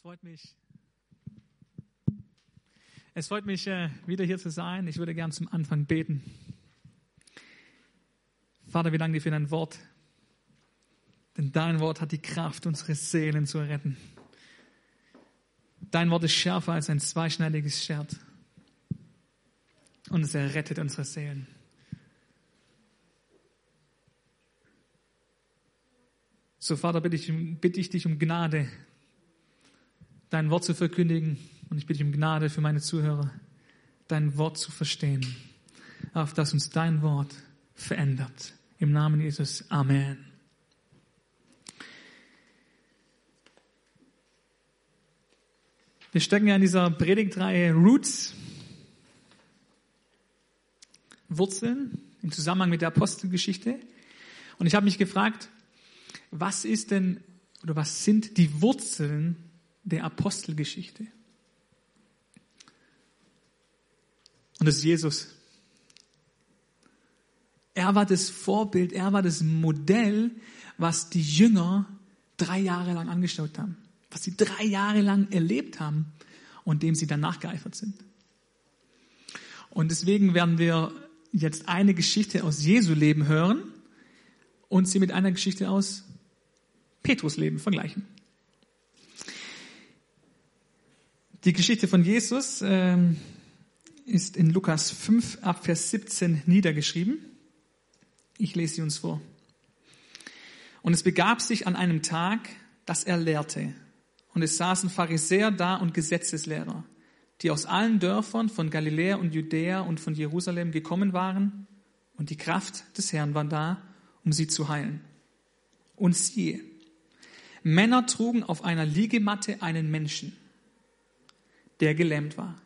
Es freut mich. Es freut mich, äh, wieder hier zu sein. Ich würde gern zum Anfang beten. Vater, wir danken dir für dein Wort. Denn dein Wort hat die Kraft, unsere Seelen zu retten. Dein Wort ist schärfer als ein zweischneidiges Schwert. Und es errettet unsere Seelen. So, Vater, bitte ich, bitte ich dich um Gnade, dein Wort zu verkündigen. Und ich bitte dich um Gnade für meine Zuhörer, dein Wort zu verstehen, auf dass uns dein Wort verändert. Im Namen Jesus. Amen. Wir stecken ja in dieser Predigtreihe Roots, Wurzeln, im Zusammenhang mit der Apostelgeschichte. Und ich habe mich gefragt, was ist denn oder was sind die Wurzeln der Apostelgeschichte. Und das ist Jesus. Er war das Vorbild, er war das Modell, was die Jünger drei Jahre lang angeschaut haben, was sie drei Jahre lang erlebt haben und dem sie dann nachgeeifert sind. Und deswegen werden wir jetzt eine Geschichte aus Jesu Leben hören und sie mit einer Geschichte aus Petrus Leben vergleichen. Die Geschichte von Jesus ähm, ist in Lukas 5 ab Vers 17 niedergeschrieben. Ich lese sie uns vor. Und es begab sich an einem Tag, dass er lehrte. Und es saßen Pharisäer da und Gesetzeslehrer, die aus allen Dörfern von Galiläa und Judäa und von Jerusalem gekommen waren. Und die Kraft des Herrn war da, um sie zu heilen. Und siehe, Männer trugen auf einer Liegematte einen Menschen der gelähmt war.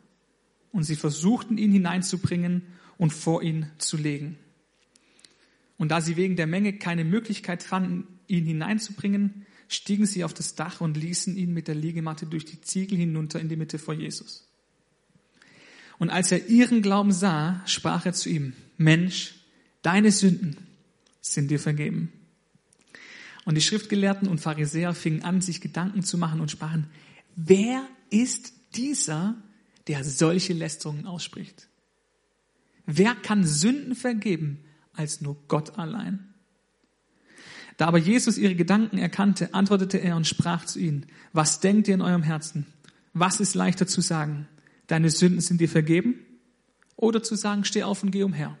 Und sie versuchten ihn hineinzubringen und vor ihn zu legen. Und da sie wegen der Menge keine Möglichkeit fanden, ihn hineinzubringen, stiegen sie auf das Dach und ließen ihn mit der Liegematte durch die Ziegel hinunter in die Mitte vor Jesus. Und als er ihren Glauben sah, sprach er zu ihm, Mensch, deine Sünden sind dir vergeben. Und die Schriftgelehrten und Pharisäer fingen an, sich Gedanken zu machen und sprachen, wer ist dieser, der solche Lästerungen ausspricht. Wer kann Sünden vergeben als nur Gott allein? Da aber Jesus ihre Gedanken erkannte, antwortete er und sprach zu ihnen, was denkt ihr in eurem Herzen? Was ist leichter zu sagen? Deine Sünden sind dir vergeben? Oder zu sagen, steh auf und geh umher?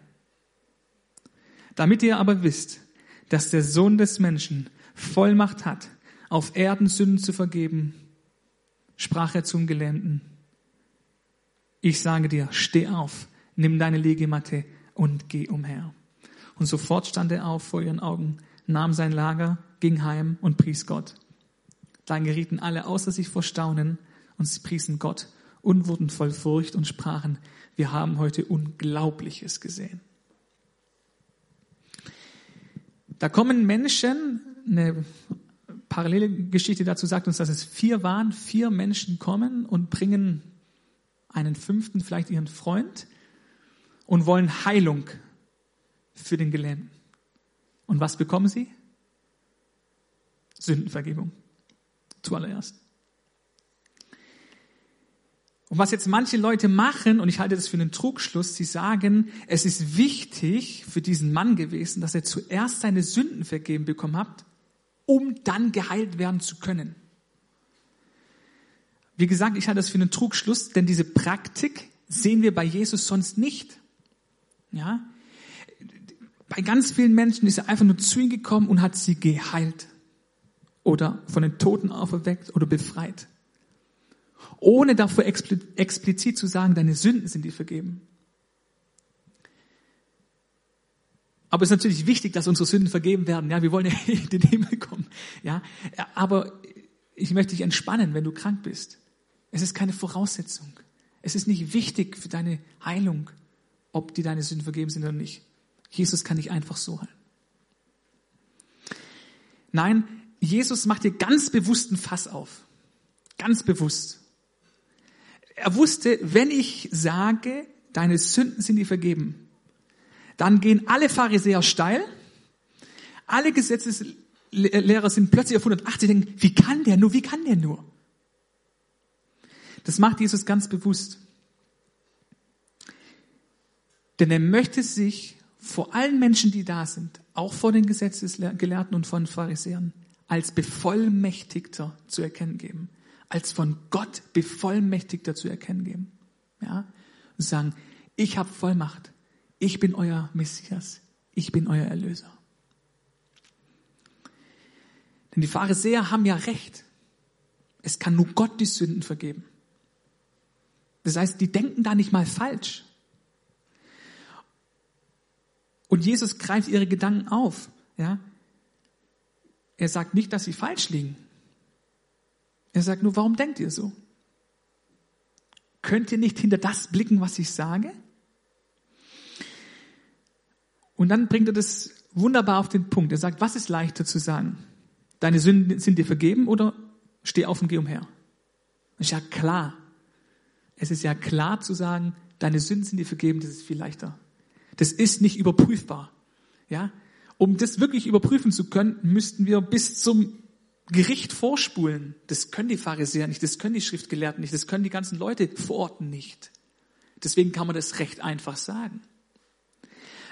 Damit ihr aber wisst, dass der Sohn des Menschen Vollmacht hat, auf Erden Sünden zu vergeben, sprach er zum Gelähmten, ich sage dir, steh auf, nimm deine Liegematte und geh umher. Und sofort stand er auf vor ihren Augen, nahm sein Lager, ging heim und pries Gott. Dann gerieten alle außer sich vor Staunen und sie priesen Gott und wurden voll Furcht und sprachen, wir haben heute Unglaubliches gesehen. Da kommen Menschen, eine parallele Geschichte dazu sagt uns, dass es vier waren. Vier Menschen kommen und bringen einen fünften, vielleicht ihren Freund, und wollen Heilung für den Gelähmten. Und was bekommen sie? Sündenvergebung. Zuallererst. Und was jetzt manche Leute machen, und ich halte das für einen Trugschluss, sie sagen, es ist wichtig für diesen Mann gewesen, dass er zuerst seine Sünden vergeben bekommen hat um dann geheilt werden zu können. Wie gesagt, ich halte das für einen Trugschluss, denn diese Praktik sehen wir bei Jesus sonst nicht. Ja? Bei ganz vielen Menschen ist er einfach nur zu ihnen gekommen und hat sie geheilt oder von den Toten auferweckt oder befreit. Ohne dafür explizit zu sagen, deine Sünden sind dir vergeben. Aber es ist natürlich wichtig, dass unsere Sünden vergeben werden. Ja, wir wollen ja in den Himmel kommen. Ja, aber ich möchte dich entspannen, wenn du krank bist. Es ist keine Voraussetzung. Es ist nicht wichtig für deine Heilung, ob dir deine Sünden vergeben sind oder nicht. Jesus kann dich einfach so heilen. Nein, Jesus macht dir ganz bewusst ein Fass auf. Ganz bewusst. Er wusste, wenn ich sage, deine Sünden sind dir vergeben, dann gehen alle Pharisäer steil, alle Gesetzeslehrer sind plötzlich auf 180 denken, wie kann der nur, wie kann der nur? Das macht Jesus ganz bewusst. Denn er möchte sich vor allen Menschen, die da sind, auch vor den Gesetzesgelehrten und von Pharisäern, als Bevollmächtigter zu erkennen geben, als von Gott Bevollmächtigter zu erkennen geben. Ja? Und sagen, ich habe Vollmacht, ich bin euer Messias, ich bin euer Erlöser. Denn die Pharisäer haben ja recht. Es kann nur Gott die Sünden vergeben. Das heißt, die denken da nicht mal falsch. Und Jesus greift ihre Gedanken auf. Ja? Er sagt nicht, dass sie falsch liegen. Er sagt nur, warum denkt ihr so? Könnt ihr nicht hinter das blicken, was ich sage? Und dann bringt er das wunderbar auf den Punkt. Er sagt, was ist leichter zu sagen? Deine Sünden sind dir vergeben oder steh auf und geh umher? Ist ja klar. Es ist ja klar zu sagen, deine Sünden sind dir vergeben, das ist viel leichter. Das ist nicht überprüfbar. Ja? Um das wirklich überprüfen zu können, müssten wir bis zum Gericht vorspulen. Das können die Pharisäer nicht, das können die Schriftgelehrten nicht, das können die ganzen Leute vor Ort nicht. Deswegen kann man das recht einfach sagen.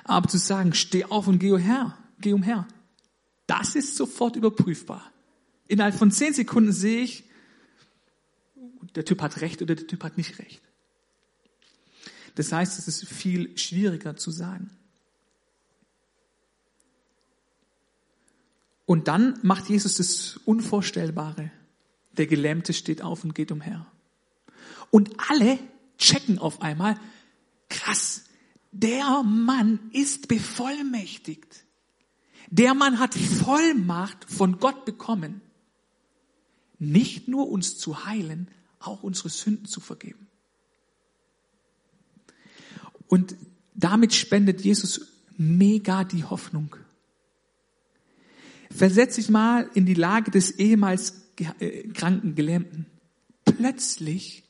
Aber zu sagen, steh auf und geh umher, geh umher, das ist sofort überprüfbar. Innerhalb von zehn Sekunden sehe ich, der Typ hat recht oder der Typ hat nicht recht. Das heißt, es ist viel schwieriger zu sagen. Und dann macht Jesus das Unvorstellbare. Der Gelähmte steht auf und geht umher. Und alle checken auf einmal, krass, der Mann ist bevollmächtigt. Der Mann hat Vollmacht von Gott bekommen, nicht nur uns zu heilen, auch unsere Sünden zu vergeben. Und damit spendet Jesus mega die Hoffnung. Versetz dich mal in die Lage des ehemals äh, kranken Gelähmten. Plötzlich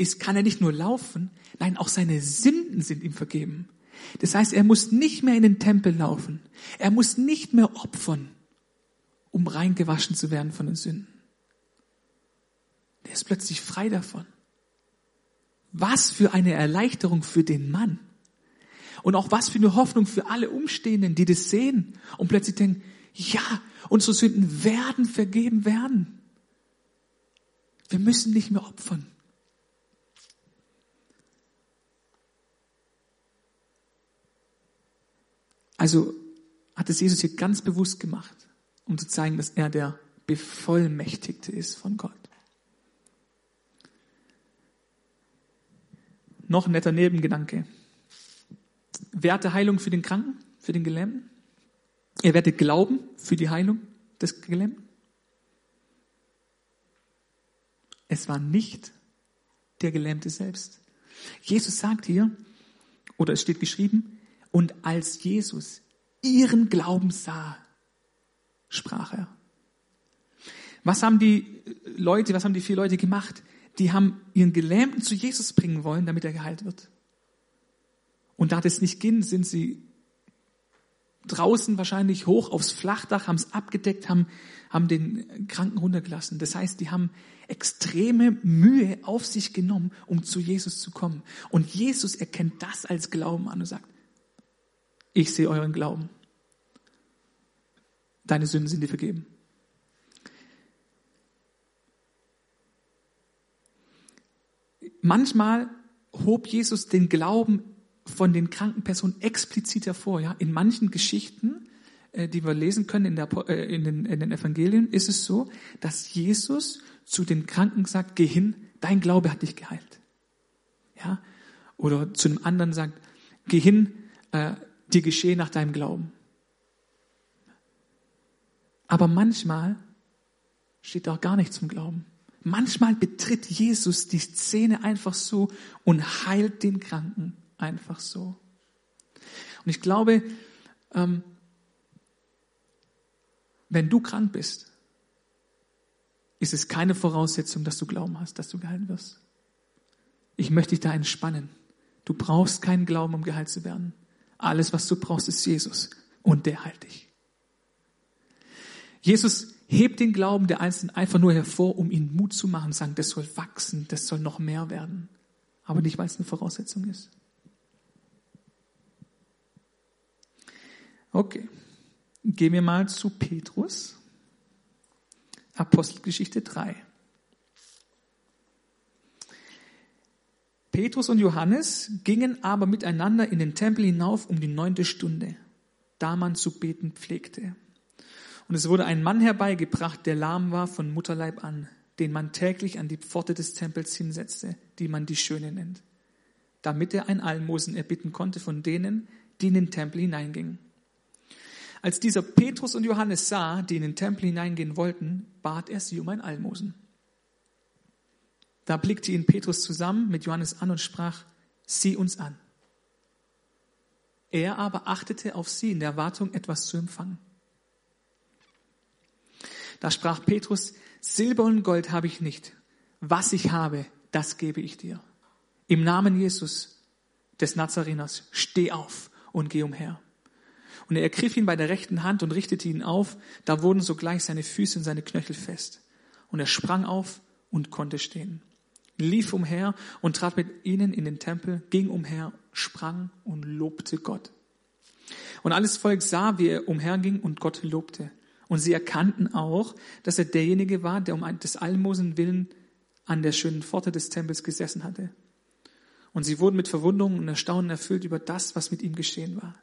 ist, kann er nicht nur laufen, nein, auch seine Sünden sind ihm vergeben. Das heißt, er muss nicht mehr in den Tempel laufen. Er muss nicht mehr opfern, um reingewaschen zu werden von den Sünden. Der ist plötzlich frei davon. Was für eine Erleichterung für den Mann. Und auch was für eine Hoffnung für alle Umstehenden, die das sehen und plötzlich denken, ja, unsere Sünden werden vergeben werden. Wir müssen nicht mehr opfern. Also hat es Jesus hier ganz bewusst gemacht, um zu zeigen, dass er der Bevollmächtigte ist von Gott. Noch ein netter Nebengedanke. Wer hatte Heilung für den Kranken, für den Gelähmten? Er werde glauben für die Heilung des Gelähmten. Es war nicht der Gelähmte selbst. Jesus sagt hier, oder es steht geschrieben, und als Jesus ihren Glauben sah, sprach er. Was haben die Leute, was haben die vier Leute gemacht? die haben ihren Gelähmten zu Jesus bringen wollen, damit er geheilt wird. Und da das nicht ging, sind sie draußen wahrscheinlich hoch aufs Flachdach, haben es abgedeckt, haben, haben den Kranken runtergelassen. Das heißt, die haben extreme Mühe auf sich genommen, um zu Jesus zu kommen. Und Jesus erkennt das als Glauben an und sagt, ich sehe euren Glauben. Deine Sünden sind dir vergeben. Manchmal hob Jesus den Glauben von den kranken Personen explizit hervor. Ja? In manchen Geschichten, äh, die wir lesen können in, der, äh, in, den, in den Evangelien, ist es so, dass Jesus zu den Kranken sagt, geh hin, dein Glaube hat dich geheilt. Ja? Oder zu einem anderen sagt, geh hin, äh, dir geschehe nach deinem Glauben. Aber manchmal steht auch gar nichts zum Glauben. Manchmal betritt Jesus die Szene einfach so und heilt den Kranken einfach so. Und ich glaube, ähm, wenn du krank bist, ist es keine Voraussetzung, dass du Glauben hast, dass du geheilt wirst. Ich möchte dich da entspannen. Du brauchst keinen Glauben, um geheilt zu werden. Alles, was du brauchst, ist Jesus und der heilt dich. Jesus hebt den Glauben der Einzelnen einfach nur hervor, um ihnen Mut zu machen, sagen, das soll wachsen, das soll noch mehr werden. Aber nicht, weil es eine Voraussetzung ist. Okay. Gehen wir mal zu Petrus. Apostelgeschichte 3. Petrus und Johannes gingen aber miteinander in den Tempel hinauf um die neunte Stunde, da man zu beten pflegte. Und es wurde ein Mann herbeigebracht, der lahm war von Mutterleib an, den man täglich an die Pforte des Tempels hinsetzte, die man die Schöne nennt, damit er ein Almosen erbitten konnte von denen, die in den Tempel hineingingen. Als dieser Petrus und Johannes sah, die in den Tempel hineingehen wollten, bat er sie um ein Almosen. Da blickte ihn Petrus zusammen mit Johannes an und sprach, sieh uns an. Er aber achtete auf sie in der Erwartung, etwas zu empfangen. Da sprach Petrus, Silber und Gold habe ich nicht. Was ich habe, das gebe ich dir. Im Namen Jesus des Nazareners, steh auf und geh umher. Und er ergriff ihn bei der rechten Hand und richtete ihn auf. Da wurden sogleich seine Füße und seine Knöchel fest. Und er sprang auf und konnte stehen. Lief umher und trat mit ihnen in den Tempel, ging umher, sprang und lobte Gott. Und alles Volk sah, wie er umherging und Gott lobte. Und sie erkannten auch, dass er derjenige war, der um des Almosen willen an der schönen Pforte des Tempels gesessen hatte. Und sie wurden mit Verwunderung und Erstaunen erfüllt über das, was mit ihm geschehen war.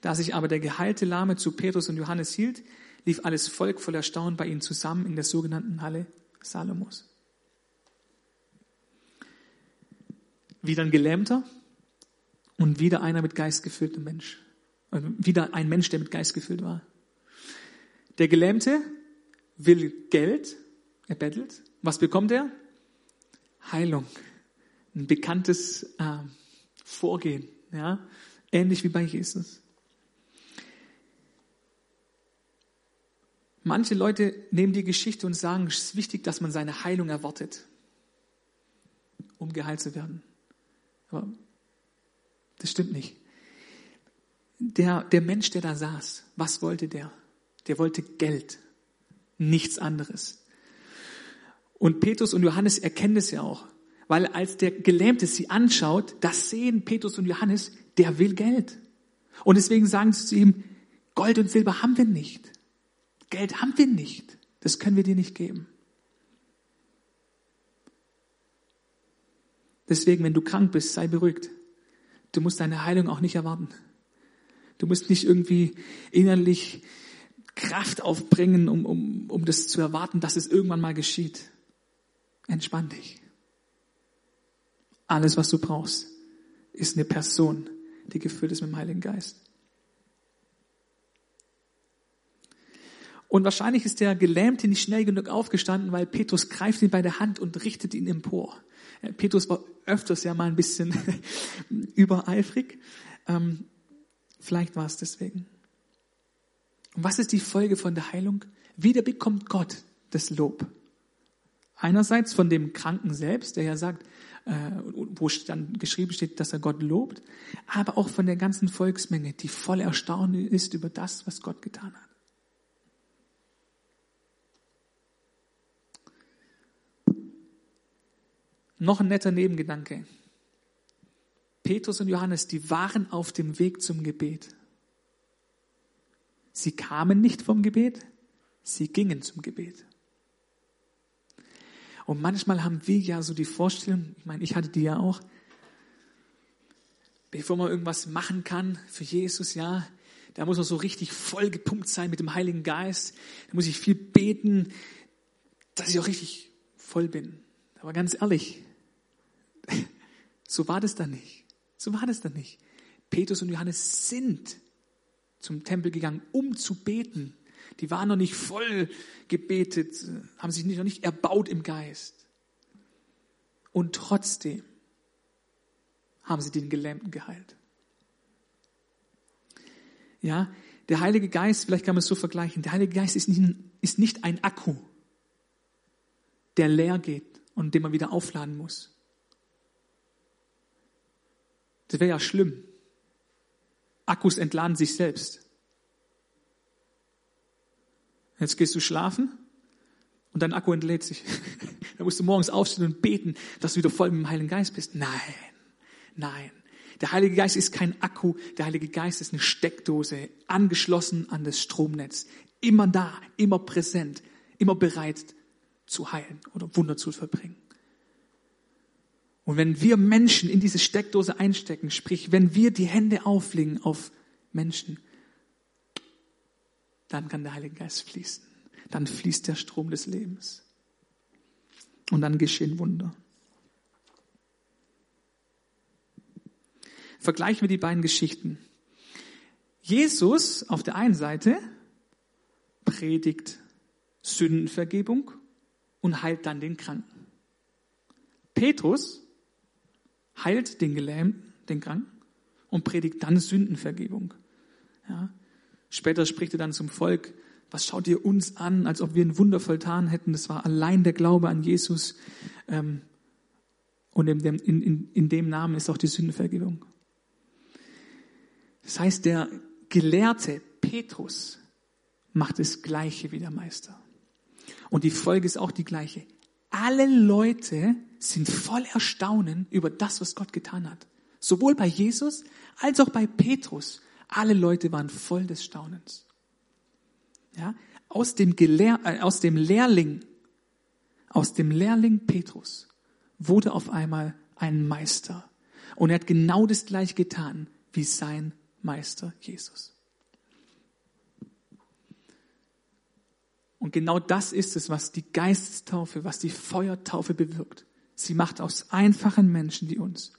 Da sich aber der geheilte Lahme zu Petrus und Johannes hielt, lief alles Volk voll Erstaunen bei ihnen zusammen in der sogenannten Halle Salomos. Wieder ein Gelähmter und wieder einer mit Geist gefüllter Mensch. Also wieder ein Mensch, der mit Geist gefüllt war. Der Gelähmte will Geld, er bettelt. Was bekommt er? Heilung. Ein bekanntes äh, Vorgehen, ja, ähnlich wie bei Jesus. Manche Leute nehmen die Geschichte und sagen, es ist wichtig, dass man seine Heilung erwartet, um geheilt zu werden. Aber das stimmt nicht. Der, der Mensch, der da saß, was wollte der? Der wollte Geld, nichts anderes. Und Petrus und Johannes erkennen es ja auch, weil als der Gelähmte sie anschaut, das sehen Petrus und Johannes, der will Geld. Und deswegen sagen sie zu ihm, Gold und Silber haben wir nicht. Geld haben wir nicht. Das können wir dir nicht geben. Deswegen, wenn du krank bist, sei beruhigt. Du musst deine Heilung auch nicht erwarten. Du musst nicht irgendwie innerlich Kraft aufbringen, um, um, um das zu erwarten, dass es irgendwann mal geschieht. Entspann dich. Alles, was du brauchst, ist eine Person, die gefüllt ist mit dem Heiligen Geist. Und wahrscheinlich ist der Gelähmte nicht schnell genug aufgestanden, weil Petrus greift ihn bei der Hand und richtet ihn empor. Petrus war öfters ja mal ein bisschen übereifrig. Ähm, vielleicht war es deswegen. Und was ist die Folge von der Heilung? Wieder bekommt Gott das Lob. Einerseits von dem Kranken selbst, der ja sagt, äh, wo dann geschrieben steht, dass er Gott lobt, aber auch von der ganzen Volksmenge, die voll erstaunt ist über das, was Gott getan hat. Noch ein netter Nebengedanke. Petrus und Johannes, die waren auf dem Weg zum Gebet. Sie kamen nicht vom Gebet, sie gingen zum Gebet. Und manchmal haben wir ja so die Vorstellung, ich meine, ich hatte die ja auch, bevor man irgendwas machen kann für Jesus, ja, da muss man so richtig voll gepumpt sein mit dem Heiligen Geist. Da muss ich viel beten, dass ich auch richtig voll bin. Aber ganz ehrlich, so war das dann nicht. So war das dann nicht. Petrus und Johannes sind zum Tempel gegangen, um zu beten. Die waren noch nicht voll gebetet, haben sich noch nicht erbaut im Geist. Und trotzdem haben sie den Gelähmten geheilt. Ja, der Heilige Geist, vielleicht kann man es so vergleichen, der Heilige Geist ist nicht, ist nicht ein Akku, der leer geht und den man wieder aufladen muss. Das wäre ja schlimm. Akkus entladen sich selbst. Jetzt gehst du schlafen und dein Akku entlädt sich. Dann musst du morgens aufstehen und beten, dass du wieder voll mit dem Heiligen Geist bist. Nein, nein. Der Heilige Geist ist kein Akku. Der Heilige Geist ist eine Steckdose, angeschlossen an das Stromnetz. Immer da, immer präsent, immer bereit zu heilen oder Wunder zu verbringen. Und wenn wir Menschen in diese Steckdose einstecken, sprich, wenn wir die Hände auflegen auf Menschen, dann kann der Heilige Geist fließen. Dann fließt der Strom des Lebens. Und dann geschehen Wunder. Vergleichen wir die beiden Geschichten. Jesus auf der einen Seite predigt Sündenvergebung und heilt dann den Kranken. Petrus heilt den Gelähmten, den Kranken und predigt dann Sündenvergebung. Ja. Später spricht er dann zum Volk, was schaut ihr uns an, als ob wir ein Wunder volltan hätten? Das war allein der Glaube an Jesus. Ähm, und in dem, in, in, in dem Namen ist auch die Sündenvergebung. Das heißt, der Gelehrte Petrus macht das Gleiche wie der Meister. Und die Folge ist auch die gleiche. Alle Leute sind voll Erstaunen über das, was Gott getan hat. Sowohl bei Jesus als auch bei Petrus. Alle Leute waren voll des Staunens. Ja, aus dem, Gelehr äh, aus dem Lehrling, aus dem Lehrling Petrus wurde auf einmal ein Meister. Und er hat genau das gleiche getan wie sein Meister Jesus. Und genau das ist es, was die Geistestaufe, was die Feuertaufe bewirkt. Sie macht aus einfachen Menschen wie uns,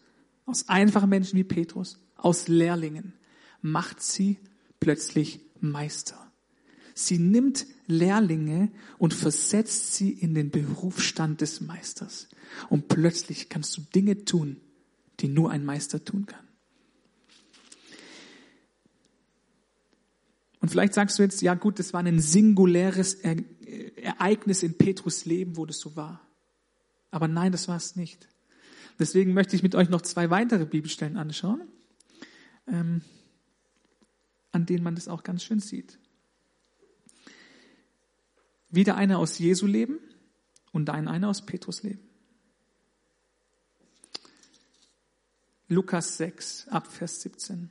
aus einfachen Menschen wie Petrus, aus Lehrlingen, macht sie plötzlich Meister. Sie nimmt Lehrlinge und versetzt sie in den Berufsstand des Meisters. Und plötzlich kannst du Dinge tun, die nur ein Meister tun kann. Und vielleicht sagst du jetzt, ja gut, das war ein singuläres Ereignis in Petrus Leben, wo das so war. Aber nein, das war es nicht. Deswegen möchte ich mit euch noch zwei weitere Bibelstellen anschauen, ähm, an denen man das auch ganz schön sieht. Wieder einer aus Jesu Leben und dann einer aus Petrus Leben. Lukas 6, ab Vers 17.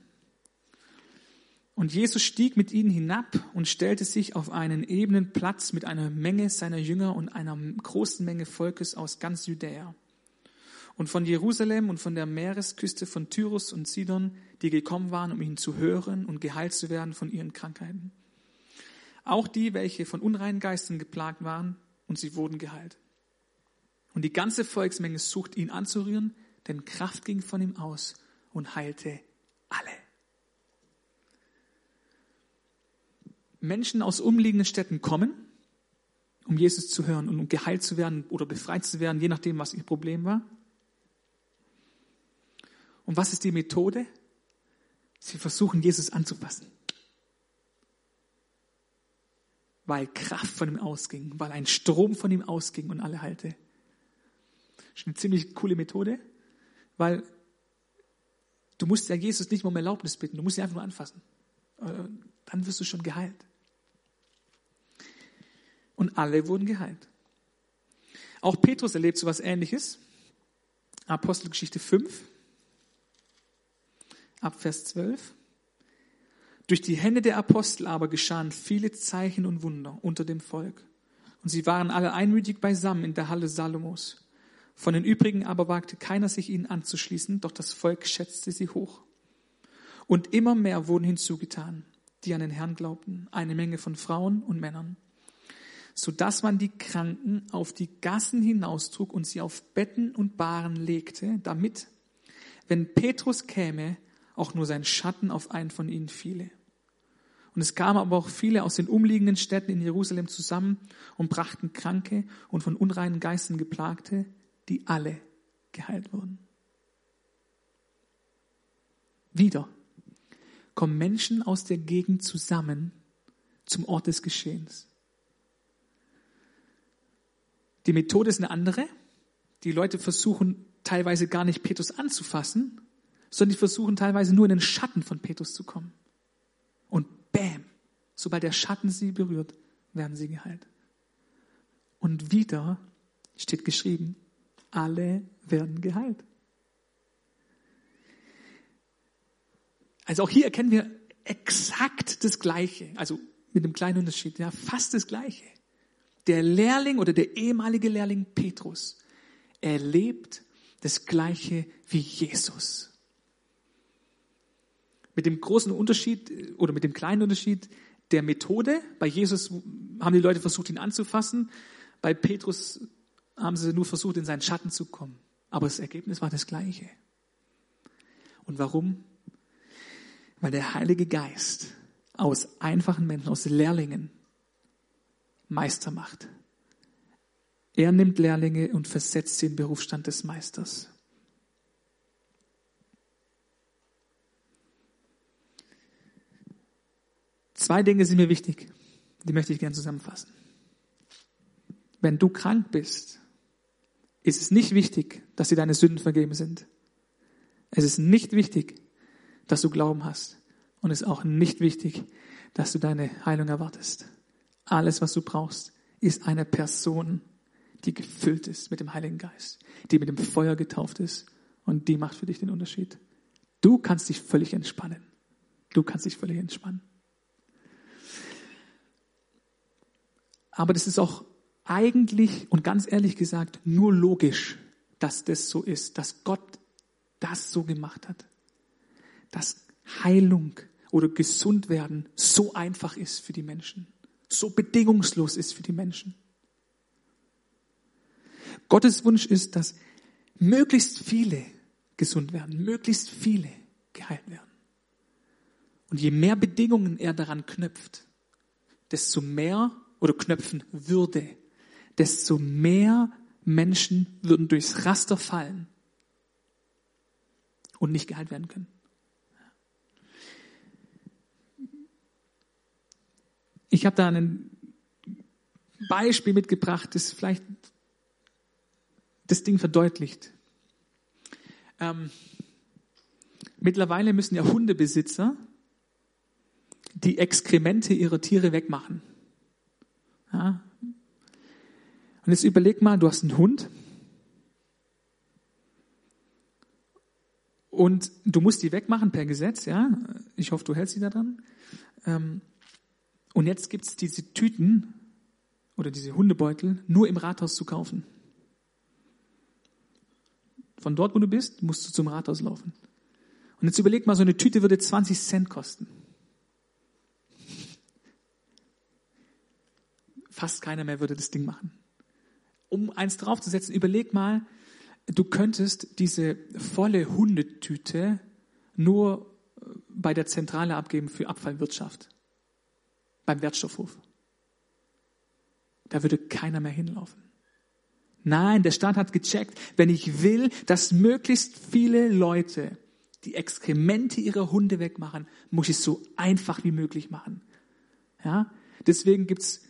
Und Jesus stieg mit ihnen hinab und stellte sich auf einen ebenen Platz mit einer Menge seiner Jünger und einer großen Menge Volkes aus ganz Judäa. Und von Jerusalem und von der Meeresküste von Tyrus und Sidon, die gekommen waren, um ihn zu hören und geheilt zu werden von ihren Krankheiten auch die, welche von unreinen Geistern geplagt waren, und sie wurden geheilt. Und die ganze Volksmenge sucht ihn anzurühren, denn Kraft ging von ihm aus und heilte alle. Menschen aus umliegenden Städten kommen, um Jesus zu hören und um geheilt zu werden oder befreit zu werden, je nachdem, was ihr Problem war. Und was ist die Methode? Sie versuchen, Jesus anzufassen weil Kraft von ihm ausging, weil ein Strom von ihm ausging und alle heilte. Ist eine ziemlich coole Methode, weil du musst ja Jesus nicht mal um Erlaubnis bitten, du musst ihn einfach nur anfassen. Äh, dann wirst du schon geheilt. Und alle wurden geheilt. Auch Petrus erlebt so etwas ähnliches. Apostelgeschichte 5, ab Vers 12. Durch die Hände der Apostel aber geschahen viele Zeichen und Wunder unter dem Volk. Und sie waren alle einmütig beisammen in der Halle Salomos. Von den übrigen aber wagte keiner sich ihnen anzuschließen, doch das Volk schätzte sie hoch. Und immer mehr wurden hinzugetan, die an den Herrn glaubten, eine Menge von Frauen und Männern, so dass man die Kranken auf die Gassen hinaustrug und sie auf Betten und Bahren legte, damit, wenn Petrus käme, auch nur sein Schatten auf einen von ihnen fiele. Und es kamen aber auch viele aus den umliegenden Städten in Jerusalem zusammen und brachten Kranke und von unreinen Geistern geplagte, die alle geheilt wurden. Wieder kommen Menschen aus der Gegend zusammen zum Ort des Geschehens. Die Methode ist eine andere. Die Leute versuchen teilweise gar nicht Petrus anzufassen, sondern die versuchen teilweise nur in den Schatten von Petrus zu kommen. Und bam, sobald der Schatten sie berührt, werden sie geheilt. Und wieder steht geschrieben, alle werden geheilt. Also auch hier erkennen wir exakt das Gleiche, also mit einem kleinen Unterschied, ja, fast das Gleiche. Der Lehrling oder der ehemalige Lehrling Petrus erlebt das Gleiche wie Jesus. Mit dem großen Unterschied oder mit dem kleinen Unterschied der Methode. Bei Jesus haben die Leute versucht, ihn anzufassen. Bei Petrus haben sie nur versucht, in seinen Schatten zu kommen. Aber das Ergebnis war das gleiche. Und warum? Weil der Heilige Geist aus einfachen Menschen, aus Lehrlingen Meister macht. Er nimmt Lehrlinge und versetzt sie in den Berufsstand des Meisters. Zwei Dinge sind mir wichtig, die möchte ich gerne zusammenfassen. Wenn du krank bist, ist es nicht wichtig, dass dir deine Sünden vergeben sind. Es ist nicht wichtig, dass du Glauben hast. Und es ist auch nicht wichtig, dass du deine Heilung erwartest. Alles, was du brauchst, ist eine Person, die gefüllt ist mit dem Heiligen Geist, die mit dem Feuer getauft ist und die macht für dich den Unterschied. Du kannst dich völlig entspannen. Du kannst dich völlig entspannen. Aber das ist auch eigentlich und ganz ehrlich gesagt nur logisch, dass das so ist, dass Gott das so gemacht hat. Dass Heilung oder gesund werden so einfach ist für die Menschen, so bedingungslos ist für die Menschen. Gottes Wunsch ist, dass möglichst viele gesund werden, möglichst viele geheilt werden. Und je mehr Bedingungen er daran knüpft, desto mehr oder knöpfen würde, desto mehr Menschen würden durchs Raster fallen und nicht geheilt werden können. Ich habe da ein Beispiel mitgebracht, das vielleicht das Ding verdeutlicht. Ähm, mittlerweile müssen ja Hundebesitzer die Exkremente ihrer Tiere wegmachen. Ja. Und jetzt überleg mal, du hast einen Hund und du musst die wegmachen per Gesetz, ja. Ich hoffe, du hältst dich da dran. Ähm, und jetzt gibt es diese Tüten oder diese Hundebeutel nur im Rathaus zu kaufen. Von dort, wo du bist, musst du zum Rathaus laufen. Und jetzt überleg mal, so eine Tüte würde 20 Cent kosten. Fast keiner mehr würde das Ding machen. Um eins draufzusetzen, überleg mal, du könntest diese volle Hundetüte nur bei der Zentrale abgeben für Abfallwirtschaft beim Wertstoffhof. Da würde keiner mehr hinlaufen. Nein, der Staat hat gecheckt, wenn ich will, dass möglichst viele Leute die Exkremente ihrer Hunde wegmachen, muss ich es so einfach wie möglich machen. Ja? Deswegen gibt's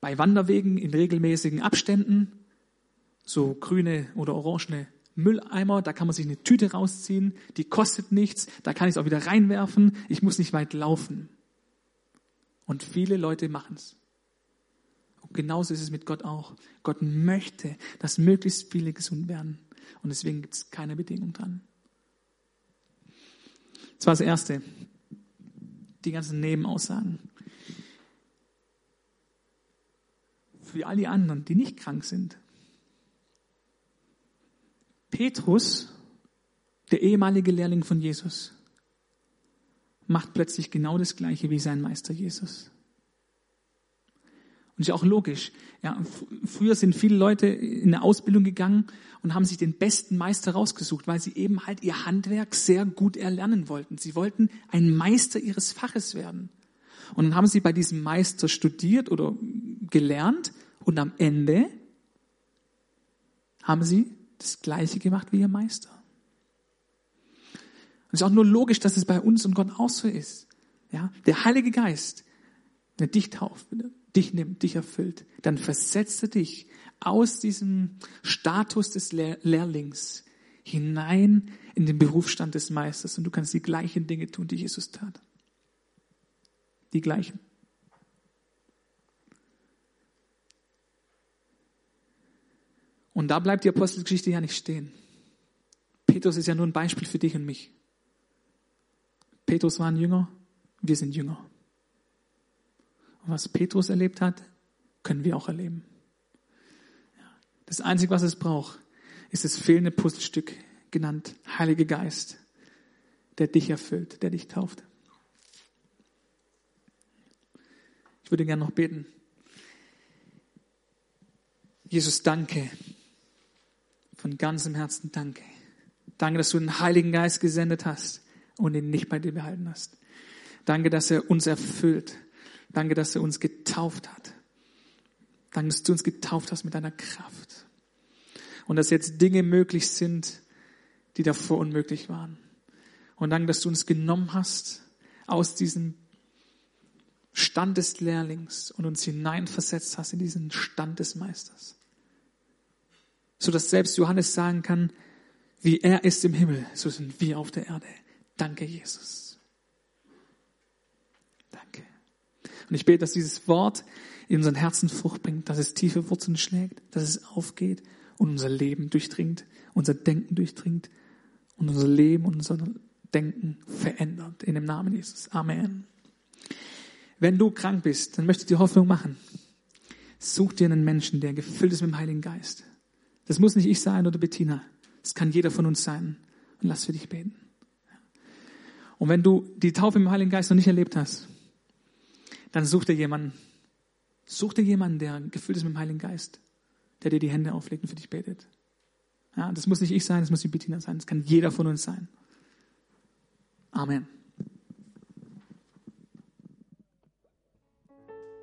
bei Wanderwegen in regelmäßigen Abständen so grüne oder orangene Mülleimer, da kann man sich eine Tüte rausziehen, die kostet nichts, da kann ich es auch wieder reinwerfen, ich muss nicht weit laufen. Und viele Leute machen es. Und genauso ist es mit Gott auch. Gott möchte, dass möglichst viele gesund werden. Und deswegen gibt es keine Bedingung dran. Das war das Erste. Die ganzen Nebenaussagen. Für all die anderen, die nicht krank sind. Petrus, der ehemalige Lehrling von Jesus, macht plötzlich genau das Gleiche wie sein Meister Jesus. Und ist auch logisch. Ja, früher sind viele Leute in eine Ausbildung gegangen und haben sich den besten Meister rausgesucht, weil sie eben halt ihr Handwerk sehr gut erlernen wollten. Sie wollten ein Meister ihres Faches werden. Und dann haben sie bei diesem Meister studiert oder gelernt und am Ende haben sie das Gleiche gemacht wie ihr Meister es ist auch nur logisch, dass es bei uns und Gott auch so ist. Ja, der Heilige Geist, wenn er dich tauft, dich nimmt, dich erfüllt, dann versetzt er dich aus diesem Status des Lehr Lehrlings hinein in den Berufsstand des Meisters und du kannst die gleichen Dinge tun, die Jesus tat. Die gleichen. Und da bleibt die Apostelgeschichte ja nicht stehen. Petrus ist ja nur ein Beispiel für dich und mich. Petrus war ein Jünger, wir sind Jünger. Und was Petrus erlebt hat, können wir auch erleben. Das Einzige, was es braucht, ist das fehlende Puzzlestück, genannt Heiliger Geist, der dich erfüllt, der dich tauft. Ich würde gerne noch beten. Jesus, danke. Von ganzem Herzen danke. Danke, dass du den Heiligen Geist gesendet hast und ihn nicht bei dir behalten hast. Danke, dass er uns erfüllt. Danke, dass er uns getauft hat. Danke, dass du uns getauft hast mit deiner Kraft. Und dass jetzt Dinge möglich sind, die davor unmöglich waren. Und danke, dass du uns genommen hast aus diesem Stand des Lehrlings und uns hineinversetzt hast in diesen Stand des Meisters. So dass selbst Johannes sagen kann, wie er ist im Himmel, so sind wir auf der Erde. Danke, Jesus. Danke. Und ich bete, dass dieses Wort in unseren Herzen Frucht bringt, dass es tiefe Wurzeln schlägt, dass es aufgeht und unser Leben durchdringt, unser Denken durchdringt und unser Leben und unser Denken verändert. In dem Namen Jesus. Amen. Wenn du krank bist, dann möchte ich dir Hoffnung machen. Such dir einen Menschen, der gefüllt ist mit dem Heiligen Geist. Das muss nicht ich sein oder Bettina. Das kann jeder von uns sein. Und lass für dich beten. Und wenn du die Taufe im Heiligen Geist noch nicht erlebt hast, dann such dir jemanden. Such dir jemanden, der gefüllt ist mit dem Heiligen Geist, der dir die Hände auflegt und für dich betet. Ja, das muss nicht ich sein, das muss die Bettina sein, das kann jeder von uns sein. Amen.